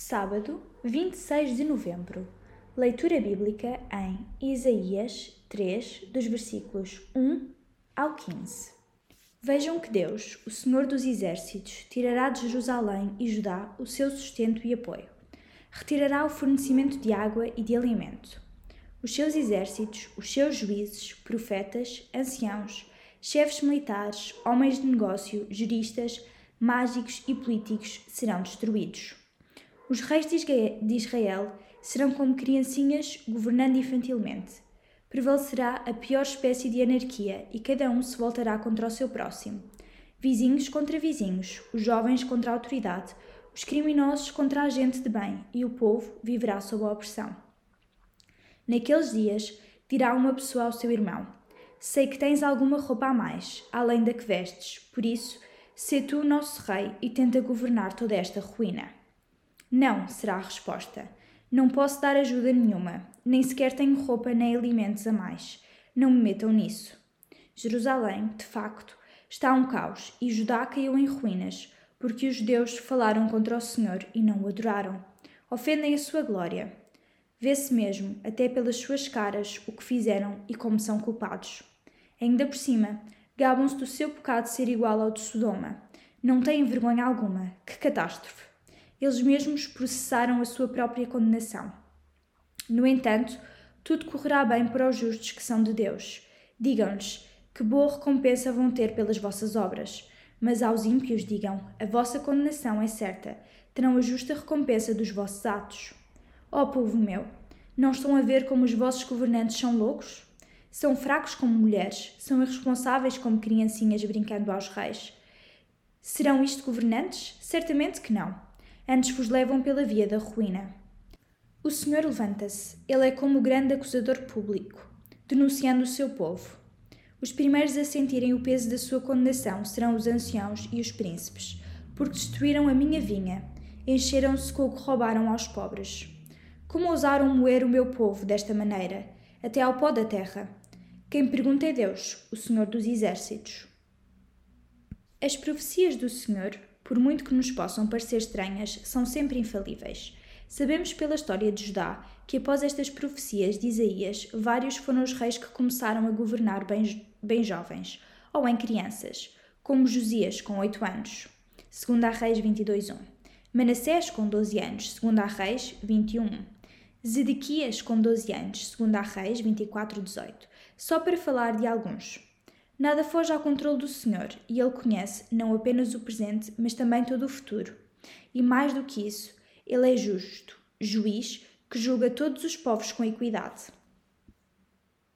Sábado, 26 de novembro. Leitura bíblica em Isaías 3, dos versículos 1 ao 15. Vejam que Deus, o Senhor dos Exércitos, tirará de Jerusalém e Judá o seu sustento e apoio. Retirará o fornecimento de água e de alimento. Os seus exércitos, os seus juízes, profetas, anciãos, chefes militares, homens de negócio, juristas, mágicos e políticos serão destruídos. Os reis de Israel serão como criancinhas governando infantilmente. Prevalecerá a pior espécie de anarquia e cada um se voltará contra o seu próximo. Vizinhos contra vizinhos, os jovens contra a autoridade, os criminosos contra a gente de bem, e o povo viverá sob a opressão. Naqueles dias, dirá uma pessoa ao seu irmão: Sei que tens alguma roupa a mais, além da que vestes, por isso, sê tu o nosso rei e tenta governar toda esta ruína. Não, será a resposta. Não posso dar ajuda nenhuma, nem sequer tenho roupa nem alimentos a mais. Não me metam nisso. Jerusalém, de facto, está um caos e Judá caiu em ruínas, porque os judeus falaram contra o Senhor e não o adoraram. Ofendem a sua glória. Vê-se mesmo, até pelas suas caras, o que fizeram e como são culpados. Ainda por cima, gabam-se do seu pecado ser igual ao de Sodoma. Não têm vergonha alguma. Que catástrofe! Eles mesmos processaram a sua própria condenação. No entanto, tudo correrá bem para os justos que são de Deus. Digam-lhes que boa recompensa vão ter pelas vossas obras. Mas aos ímpios digam: a vossa condenação é certa, terão a justa recompensa dos vossos atos. Ó povo meu, não estão a ver como os vossos governantes são loucos? São fracos como mulheres, são irresponsáveis como criancinhas brincando aos reis. Serão isto governantes? Certamente que não antes vos levam pela via da ruína. O Senhor levanta-se, ele é como o grande acusador público, denunciando o seu povo. Os primeiros a sentirem o peso da sua condenação serão os anciãos e os príncipes, porque destruíram a minha vinha, encheram-se com o que roubaram aos pobres. Como ousaram moer o meu povo desta maneira, até ao pó da terra? Quem pergunta é Deus, o Senhor dos Exércitos. As profecias do Senhor por muito que nos possam parecer estranhas, são sempre infalíveis. Sabemos pela história de Judá que, após estas profecias de Isaías, vários foram os reis que começaram a governar bem, bem jovens, ou em crianças, como Josias, com 8 anos, segundo a Reis 22.1. Manassés, com 12 anos, segundo a Reis 21.1. Zedequias, com 12 anos, segundo a Reis 24.18. Só para falar de alguns. Nada foge ao controle do Senhor, e Ele conhece não apenas o presente, mas também todo o futuro. E mais do que isso, Ele é justo, juiz, que julga todos os povos com equidade.